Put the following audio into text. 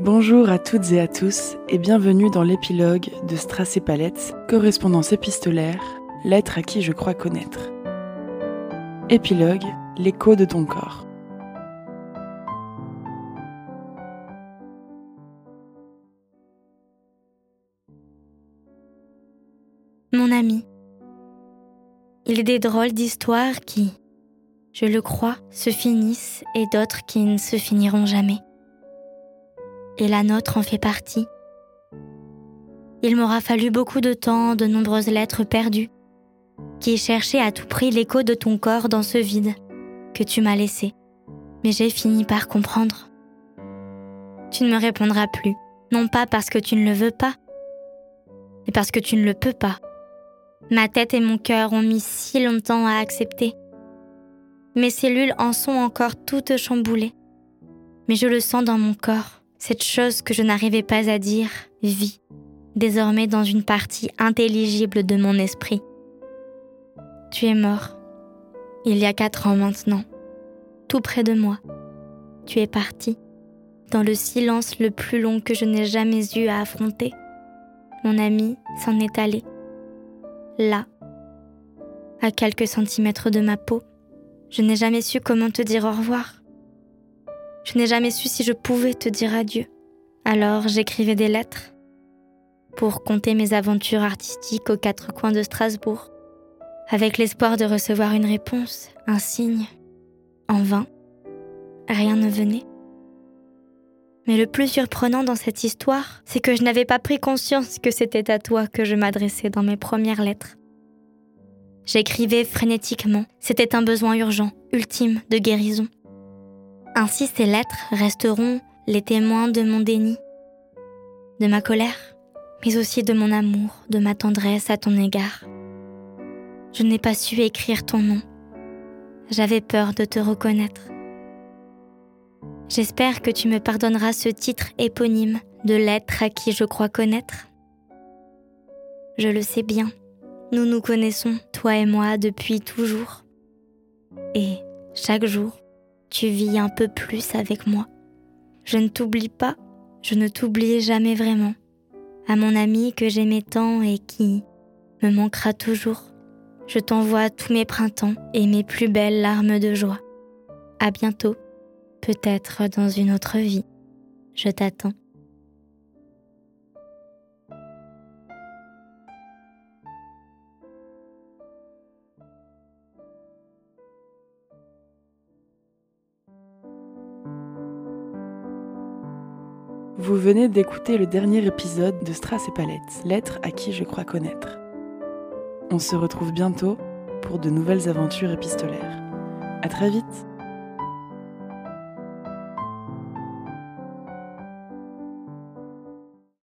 Bonjour à toutes et à tous et bienvenue dans l'épilogue de Strass correspondance épistolaire, lettre à qui je crois connaître. Épilogue, l'écho de ton corps. Mon ami, il est des drôles d'histoires qui, je le crois, se finissent et d'autres qui ne se finiront jamais. Et la nôtre en fait partie. Il m'aura fallu beaucoup de temps, de nombreuses lettres perdues, qui cherchaient à tout prix l'écho de ton corps dans ce vide que tu m'as laissé. Mais j'ai fini par comprendre. Tu ne me répondras plus, non pas parce que tu ne le veux pas, mais parce que tu ne le peux pas. Ma tête et mon cœur ont mis si longtemps à accepter. Mes cellules en sont encore toutes chamboulées. Mais je le sens dans mon corps, cette chose que je n'arrivais pas à dire, vit, désormais dans une partie intelligible de mon esprit. Tu es mort, il y a quatre ans maintenant, tout près de moi. Tu es parti, dans le silence le plus long que je n'ai jamais eu à affronter. Mon ami s'en est allé là, à quelques centimètres de ma peau. Je n'ai jamais su comment te dire au revoir. Je n'ai jamais su si je pouvais te dire adieu. Alors j'écrivais des lettres pour compter mes aventures artistiques aux quatre coins de Strasbourg, avec l'espoir de recevoir une réponse, un signe. En vain, rien ne venait. Mais le plus surprenant dans cette histoire, c'est que je n'avais pas pris conscience que c'était à toi que je m'adressais dans mes premières lettres. J'écrivais frénétiquement, c'était un besoin urgent, ultime de guérison. Ainsi ces lettres resteront les témoins de mon déni, de ma colère, mais aussi de mon amour, de ma tendresse à ton égard. Je n'ai pas su écrire ton nom. J'avais peur de te reconnaître. J'espère que tu me pardonneras ce titre éponyme de lettre à qui je crois connaître. Je le sais bien, nous nous connaissons, toi et moi, depuis toujours. Et chaque jour, tu vis un peu plus avec moi. Je ne t'oublie pas, je ne t'oublie jamais vraiment. À mon ami que j'aimais tant et qui me manquera toujours, je t'envoie tous mes printemps et mes plus belles larmes de joie. À bientôt peut-être dans une autre vie. Je t'attends. Vous venez d'écouter le dernier épisode de Strass et Palette, lettre à qui je crois connaître. On se retrouve bientôt pour de nouvelles aventures épistolaires. À très vite!